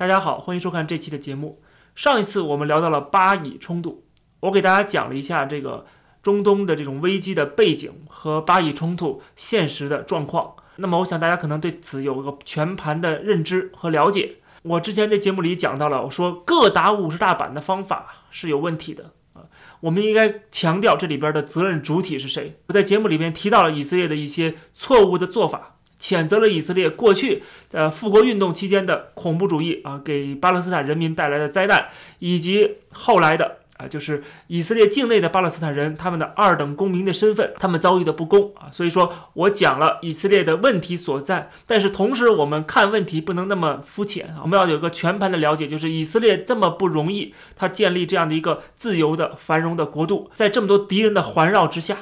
大家好，欢迎收看这期的节目。上一次我们聊到了巴以冲突，我给大家讲了一下这个中东的这种危机的背景和巴以冲突现实的状况。那么，我想大家可能对此有个全盘的认知和了解。我之前在节目里讲到了，我说各打五十大板的方法是有问题的啊，我们应该强调这里边的责任主体是谁。我在节目里面提到了以色列的一些错误的做法。谴责了以色列过去呃复国运动期间的恐怖主义啊，给巴勒斯坦人民带来的灾难，以及后来的啊，就是以色列境内的巴勒斯坦人他们的二等公民的身份，他们遭遇的不公啊。所以说我讲了以色列的问题所在，但是同时我们看问题不能那么肤浅啊，我们要有个全盘的了解，就是以色列这么不容易，他建立这样的一个自由的繁荣的国度，在这么多敌人的环绕之下。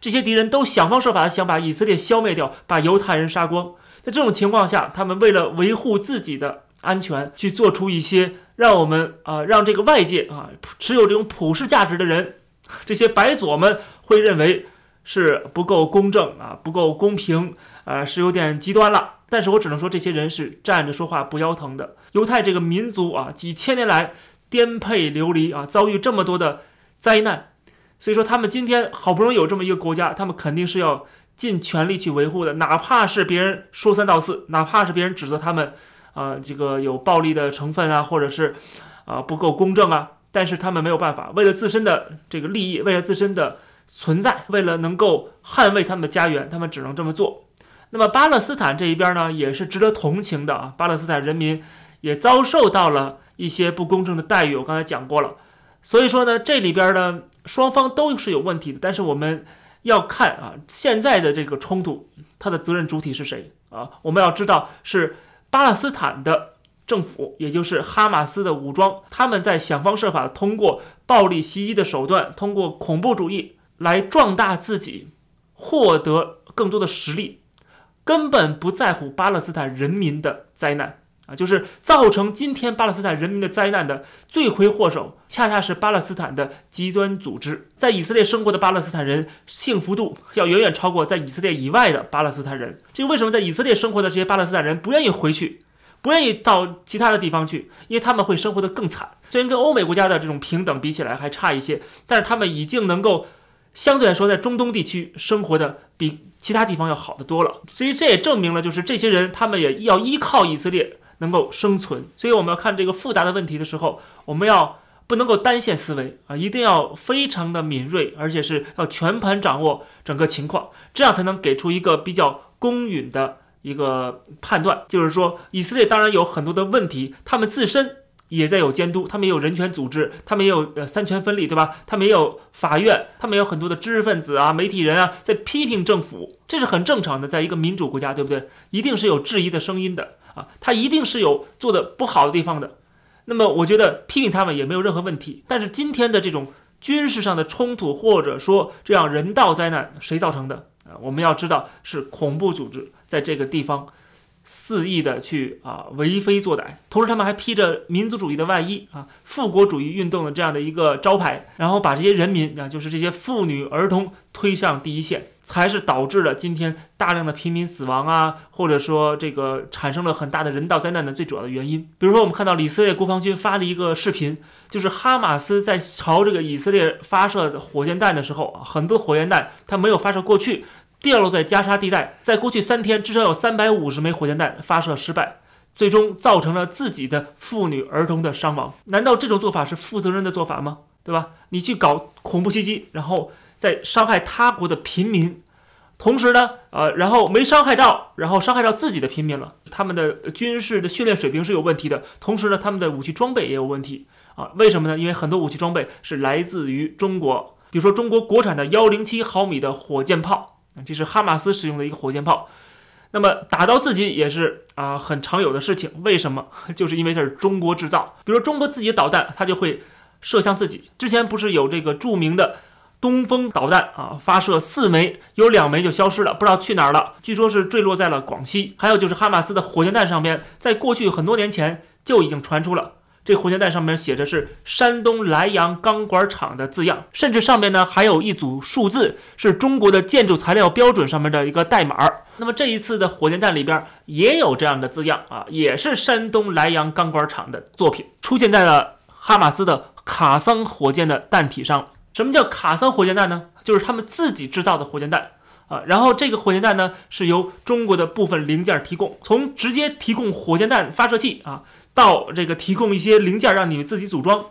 这些敌人都想方设法的想把以色列消灭掉，把犹太人杀光。在这种情况下，他们为了维护自己的安全，去做出一些让我们啊，让这个外界啊，持有这种普世价值的人，这些白左们会认为是不够公正啊，不够公平，呃，是有点极端了。但是我只能说，这些人是站着说话不腰疼的。犹太这个民族啊，几千年来颠沛流离啊，遭遇这么多的灾难。所以说，他们今天好不容易有这么一个国家，他们肯定是要尽全力去维护的，哪怕是别人说三道四，哪怕是别人指责他们，啊，这个有暴力的成分啊，或者是啊不够公正啊，但是他们没有办法，为了自身的这个利益，为了自身的存在，为了能够捍卫他们的家园，他们只能这么做。那么巴勒斯坦这一边呢，也是值得同情的啊，巴勒斯坦人民也遭受到了一些不公正的待遇，我刚才讲过了。所以说呢，这里边呢。双方都是有问题的，但是我们要看啊，现在的这个冲突，它的责任主体是谁啊？我们要知道是巴勒斯坦的政府，也就是哈马斯的武装，他们在想方设法通过暴力袭击的手段，通过恐怖主义来壮大自己，获得更多的实力，根本不在乎巴勒斯坦人民的灾难。啊，就是造成今天巴勒斯坦人民的灾难的罪魁祸首，恰恰是巴勒斯坦的极端组织。在以色列生活的巴勒斯坦人幸福度要远远超过在以色列以外的巴勒斯坦人。这为什么在以色列生活的这些巴勒斯坦人不愿意回去，不愿意到其他的地方去？因为他们会生活的更惨。虽然跟欧美国家的这种平等比起来还差一些，但是他们已经能够相对来说在中东地区生活的比其他地方要好得多了。所以这也证明了，就是这些人他们也要依靠以色列。能够生存，所以我们要看这个复杂的问题的时候，我们要不能够单线思维啊，一定要非常的敏锐，而且是要全盘掌握整个情况，这样才能给出一个比较公允的一个判断。就是说，以色列当然有很多的问题，他们自身也在有监督，他们也有人权组织，他们也有呃三权分立，对吧？他们也有法院，他们有很多的知识分子啊、媒体人啊在批评政府，这是很正常的，在一个民主国家，对不对？一定是有质疑的声音的。啊，他一定是有做的不好的地方的，那么我觉得批评他们也没有任何问题。但是今天的这种军事上的冲突，或者说这样人道灾难，谁造成的啊？我们要知道是恐怖组织在这个地方。肆意的去啊为非作歹，同时他们还披着民族主义的外衣啊，复国主义运动的这样的一个招牌，然后把这些人民啊，就是这些妇女儿童推上第一线，才是导致了今天大量的平民死亡啊，或者说这个产生了很大的人道灾难的最主要的原因。比如说，我们看到以色列国防军发了一个视频，就是哈马斯在朝这个以色列发射火箭弹的时候啊，很多火箭弹它没有发射过去。掉落在加沙地带，在过去三天，至少有三百五十枚火箭弹发射失败，最终造成了自己的妇女儿童的伤亡。难道这种做法是负责任的做法吗？对吧？你去搞恐怖袭击，然后再伤害他国的平民，同时呢，呃，然后没伤害到，然后伤害到自己的平民了。他们的军事的训练水平是有问题的，同时呢，他们的武器装备也有问题啊？为什么呢？因为很多武器装备是来自于中国，比如说中国国产的幺零七毫米的火箭炮。这是哈马斯使用的一个火箭炮，那么打到自己也是啊很常有的事情。为什么？就是因为它是中国制造。比如中国自己的导弹，它就会射向自己。之前不是有这个著名的东风导弹啊，发射四枚，有两枚就消失了，不知道去哪儿了。据说是坠落在了广西。还有就是哈马斯的火箭弹上边，在过去很多年前就已经传出了这火箭弹上面写着是山东莱阳钢管厂的字样，甚至上面呢还有一组数字，是中国的建筑材料标准上面的一个代码。那么这一次的火箭弹里边也有这样的字样啊，也是山东莱阳钢管厂的作品，出现在了哈马斯的卡桑火箭的弹体上。什么叫卡桑火箭弹呢？就是他们自己制造的火箭弹。啊，然后这个火箭弹呢是由中国的部分零件提供，从直接提供火箭弹发射器啊，到这个提供一些零件让你们自己组装，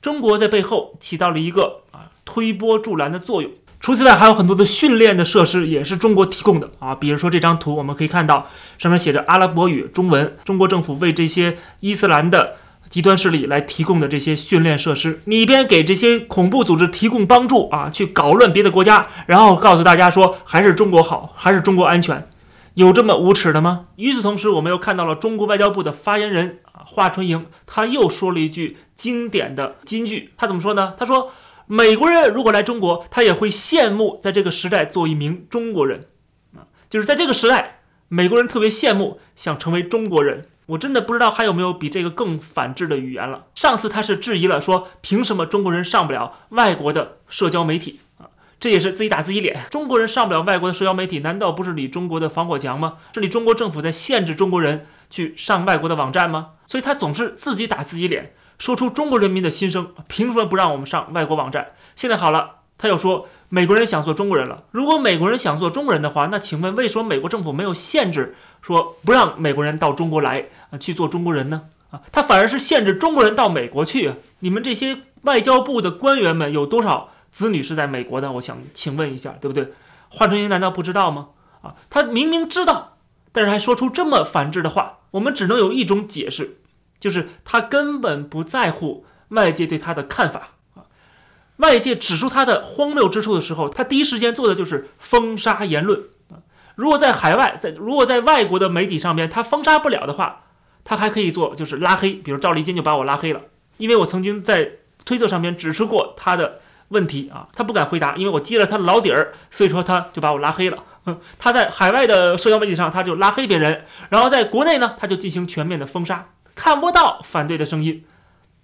中国在背后起到了一个啊推波助澜的作用。除此外，还有很多的训练的设施也是中国提供的啊，比如说这张图，我们可以看到上面写着阿拉伯语、中文，中国政府为这些伊斯兰的。极端势力来提供的这些训练设施，你一边给这些恐怖组织提供帮助啊，去搞乱别的国家，然后告诉大家说还是中国好，还是中国安全，有这么无耻的吗？与此同时，我们又看到了中国外交部的发言人啊华春莹，他又说了一句经典的金句，他怎么说呢？他说：“美国人如果来中国，他也会羡慕在这个时代做一名中国人啊，就是在这个时代，美国人特别羡慕想成为中国人。”我真的不知道还有没有比这个更反智的语言了。上次他是质疑了，说凭什么中国人上不了外国的社交媒体？这也是自己打自己脸。中国人上不了外国的社交媒体，难道不是你中国的防火墙吗？是你中国政府在限制中国人去上外国的网站吗？所以他总是自己打自己脸，说出中国人民的心声。凭什么不让我们上外国网站？现在好了，他又说美国人想做中国人了。如果美国人想做中国人的话，那请问为什么美国政府没有限制，说不让美国人到中国来？啊，去做中国人呢？啊，他反而是限制中国人到美国去。你们这些外交部的官员们有多少子女是在美国的？我想请问一下，对不对？华春莹难道不知道吗？啊，他明明知道，但是还说出这么反智的话，我们只能有一种解释，就是他根本不在乎外界对他的看法啊。外界指出他的荒谬之处的时候，他第一时间做的就是封杀言论啊。如果在海外，在如果在外国的媒体上面，他封杀不了的话，他还可以做，就是拉黑。比如赵立坚就把我拉黑了，因为我曾经在推特上面指出过他的问题啊，他不敢回答，因为我揭了他的老底儿，所以说他就把我拉黑了。他在海外的社交媒体上，他就拉黑别人，然后在国内呢，他就进行全面的封杀，看不到反对的声音，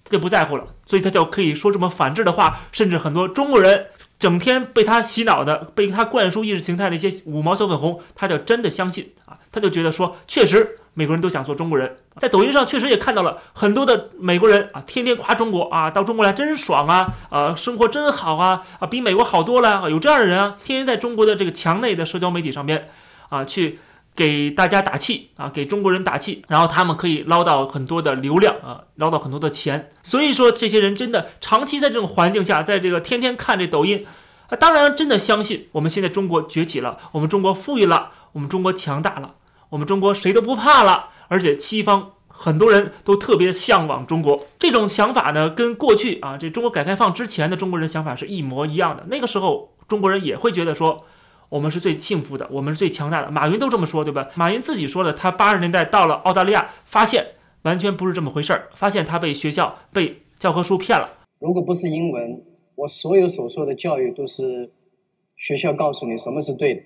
他就不在乎了，所以他就可以说这么反制的话，甚至很多中国人。整天被他洗脑的，被他灌输意识形态的一些五毛小粉红，他就真的相信啊，他就觉得说，确实美国人都想做中国人。在抖音上确实也看到了很多的美国人啊，天天夸中国啊，到中国来真爽啊，呃，生活真好啊，啊，比美国好多了啊，有这样的人啊，天天在中国的这个墙内的社交媒体上边啊去。给大家打气啊，给中国人打气，然后他们可以捞到很多的流量啊，捞到很多的钱。所以说，这些人真的长期在这种环境下，在这个天天看这抖音啊，当然真的相信我们现在中国崛起了，我们中国富裕了，我们中国强大了，我们中国谁都不怕了。而且西方很多人都特别向往中国，这种想法呢，跟过去啊，这中国改革开放之前的中国人想法是一模一样的。那个时候，中国人也会觉得说。我们是最幸福的，我们是最强大的。马云都这么说，对吧？马云自己说的，他八十年代到了澳大利亚，发现完全不是这么回事儿，发现他被学校、被教科书骗了。如果不是英文，我所有所说的教育都是学校告诉你什么是对的，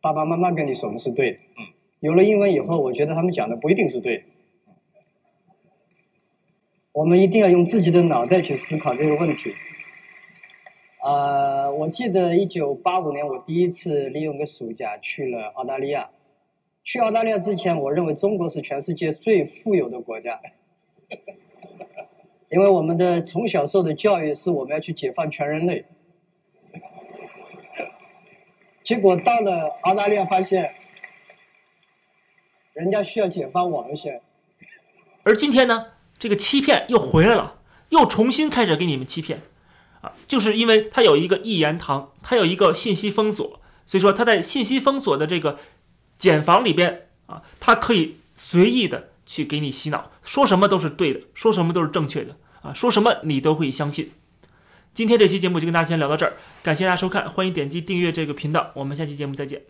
爸爸妈妈跟你什么是对的。嗯。有了英文以后，我觉得他们讲的不一定是对。我们一定要用自己的脑袋去思考这个问题。呃，我记得一九八五年，我第一次利用个暑假去了澳大利亚。去澳大利亚之前，我认为中国是全世界最富有的国家，因为我们的从小受的教育是我们要去解放全人类。结果到了澳大利亚，发现人家需要解放我们先。而今天呢，这个欺骗又回来了，又重新开始给你们欺骗。啊，就是因为它有一个一言堂，它有一个信息封锁，所以说它在信息封锁的这个茧房里边啊，它可以随意的去给你洗脑，说什么都是对的，说什么都是正确的啊，说什么你都会相信。今天这期节目就跟大家先聊到这儿，感谢大家收看，欢迎点击订阅这个频道，我们下期节目再见。